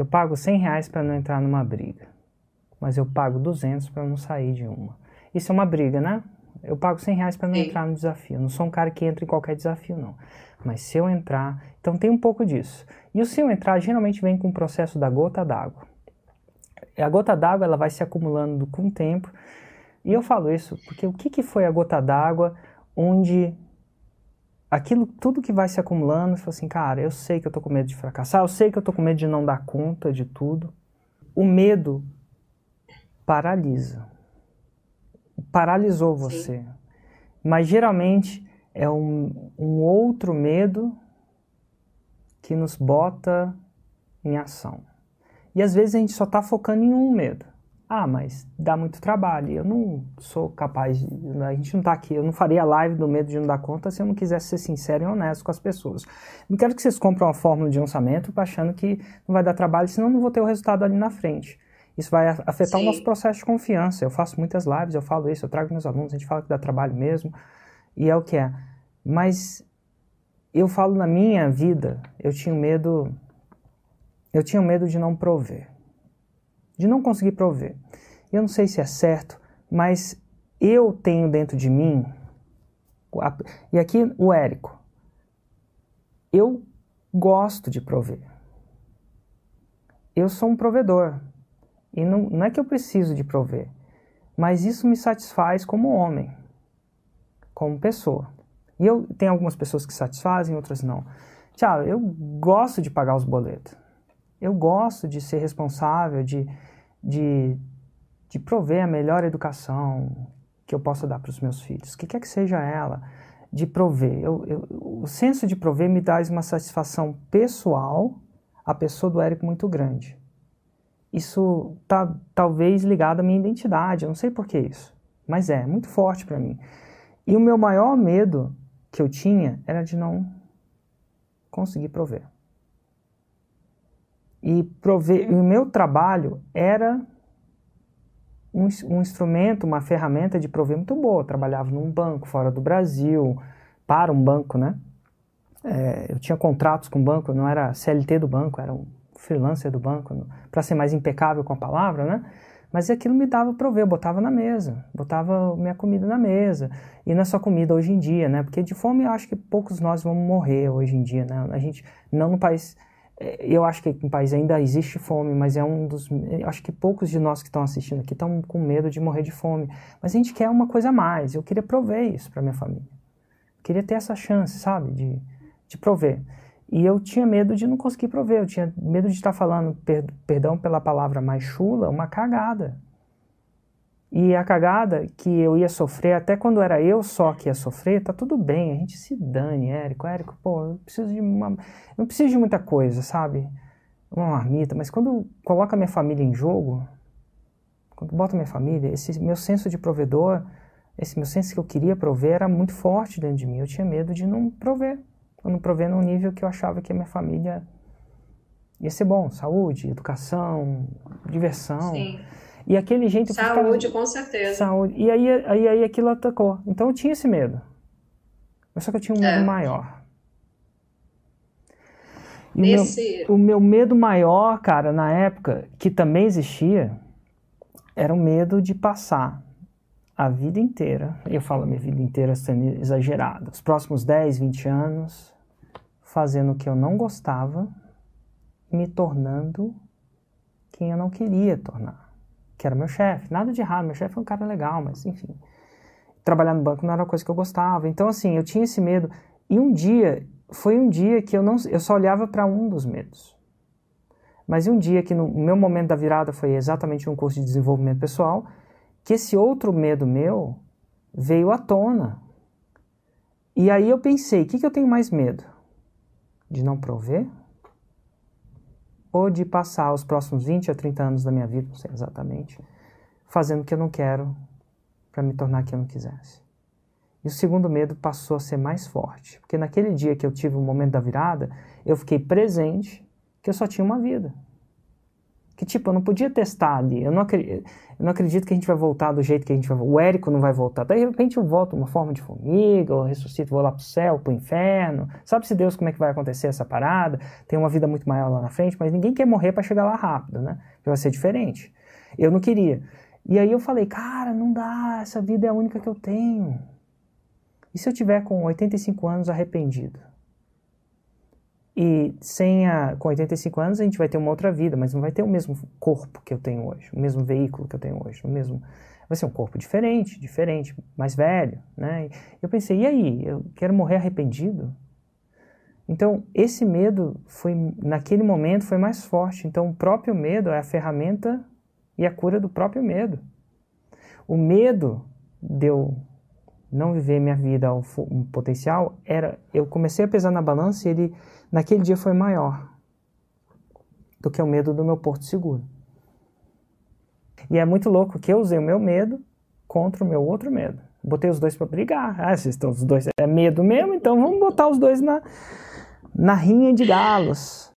Eu pago 100 reais para não entrar numa briga, mas eu pago 200 para não sair de uma. Isso é uma briga, né? Eu pago 100 reais para não Sim. entrar no desafio. Eu não sou um cara que entra em qualquer desafio, não. Mas se eu entrar, então tem um pouco disso. E o se eu entrar geralmente vem com o processo da gota d'água. A gota d'água ela vai se acumulando com o tempo. E eu falo isso porque o que, que foi a gota d'água onde aquilo tudo que vai se acumulando, você fala assim, cara, eu sei que eu tô com medo de fracassar, eu sei que eu tô com medo de não dar conta de tudo. O medo paralisa. Paralisou você. Sim. Mas geralmente é um, um outro medo que nos bota em ação. E às vezes a gente só está focando em um medo. Ah, mas dá muito trabalho. Eu não sou capaz de. A gente não está aqui. Eu não faria live do medo de não dar conta se eu não quisesse ser sincero e honesto com as pessoas. Não quero que vocês comprem uma fórmula de lançamento achando que não vai dar trabalho, senão não vou ter o resultado ali na frente. Isso vai afetar Sim. o nosso processo de confiança. Eu faço muitas lives, eu falo isso, eu trago meus alunos, a gente fala que dá trabalho mesmo. E é o que é. Mas eu falo na minha vida, eu tinha medo. Eu tinha medo de não prover. De não conseguir prover. Eu não sei se é certo, mas eu tenho dentro de mim. E aqui o Érico. Eu gosto de prover. Eu sou um provedor. E não, não é que eu preciso de prover. Mas isso me satisfaz como homem, como pessoa. E eu tenho algumas pessoas que satisfazem, outras não. Tiago, eu gosto de pagar os boletos. Eu gosto de ser responsável, de, de, de prover a melhor educação que eu possa dar para os meus filhos, que quer que seja ela, de prover. Eu, eu, o senso de prover me dá uma satisfação pessoal, a pessoa do Érico muito grande. Isso tá talvez ligado à minha identidade, eu não sei por que isso, mas é muito forte para mim. E o meu maior medo que eu tinha era de não conseguir prover. E prover, o meu trabalho era um, um, instrumento, uma ferramenta de prover muito boa. Eu trabalhava num banco fora do Brasil, para um banco, né? É, eu tinha contratos com o banco, não era CLT do banco, era um freelancer do banco, para ser mais impecável com a palavra, né? Mas aquilo me dava para ver, eu botava na mesa, botava minha comida na mesa. E não é só comida hoje em dia, né? Porque de fome eu acho que poucos nós vamos morrer hoje em dia, né? A gente, não no país, eu acho que no país ainda existe fome, mas é um dos, eu acho que poucos de nós que estão assistindo aqui estão com medo de morrer de fome. Mas a gente quer uma coisa a mais, eu queria prover isso para minha família. Eu queria ter essa chance, sabe, de, de prover. E eu tinha medo de não conseguir prover, eu tinha medo de estar falando, per, perdão pela palavra mais chula, uma cagada. E a cagada que eu ia sofrer, até quando era eu só que ia sofrer, tá tudo bem, a gente se dane, Érico. Érico, pô, eu preciso de uma. Eu preciso de muita coisa, sabe? Uma marmita, mas quando coloca minha família em jogo, quando bota minha família, esse meu senso de provedor, esse meu senso que eu queria prover era muito forte dentro de mim. Eu tinha medo de não prover eu não provei num nível que eu achava que a minha família ia ser bom, saúde, educação, diversão. Sim. E aquele jeito... Saúde, ficava... com certeza. Saúde. E aí, aí, aí aquilo atacou. Então eu tinha esse medo. Mas só que eu tinha um medo é. maior. E Nesse... o, meu, o meu medo maior, cara, na época, que também existia, era o medo de passar a vida inteira, eu falo a minha vida inteira sendo exagerada, os próximos 10, 20 anos, fazendo o que eu não gostava, me tornando quem eu não queria tornar, que era meu chefe. Nada de errado, meu chefe é um cara legal, mas enfim. Trabalhar no banco não era uma coisa que eu gostava. Então, assim, eu tinha esse medo. E um dia, foi um dia que eu, não, eu só olhava para um dos medos. Mas um dia que no meu momento da virada foi exatamente um curso de desenvolvimento pessoal, que esse outro medo meu veio à tona. E aí eu pensei, o que, que eu tenho mais medo? De não prover? Ou de passar os próximos 20 a 30 anos da minha vida, não sei exatamente, fazendo o que eu não quero para me tornar quem eu não quisesse? E o segundo medo passou a ser mais forte, porque naquele dia que eu tive o momento da virada, eu fiquei presente que eu só tinha uma vida Que tipo, eu não podia testar ali. Eu não, acredito, eu não acredito que a gente vai voltar do jeito que a gente vai. O Érico não vai voltar. De repente eu volto uma forma de formiga, ou ressuscito, vou lá pro céu, pro inferno. Sabe se Deus como é que vai acontecer essa parada? Tem uma vida muito maior lá na frente, mas ninguém quer morrer para chegar lá rápido, né? Vai ser diferente. Eu não queria. E aí eu falei, cara, não dá, essa vida é a única que eu tenho. E se eu tiver com 85 anos arrependido? E sem a, com 85 anos a gente vai ter uma outra vida, mas não vai ter o mesmo corpo que eu tenho hoje, o mesmo veículo que eu tenho hoje, o mesmo vai ser um corpo diferente, diferente, mais velho, né? Eu pensei, e aí, eu quero morrer arrependido? Então, esse medo foi naquele momento foi mais forte. Então, o próprio medo é a ferramenta e a cura do próprio medo. O medo de eu não viver minha vida ao um potencial era eu comecei a pesar na balança e ele naquele dia foi maior do que o medo do meu porto seguro. E é muito louco que eu usei o meu medo contra o meu outro medo. Botei os dois para brigar. Ah, vocês estão os dois é medo mesmo, então vamos botar os dois na na rinha de galos.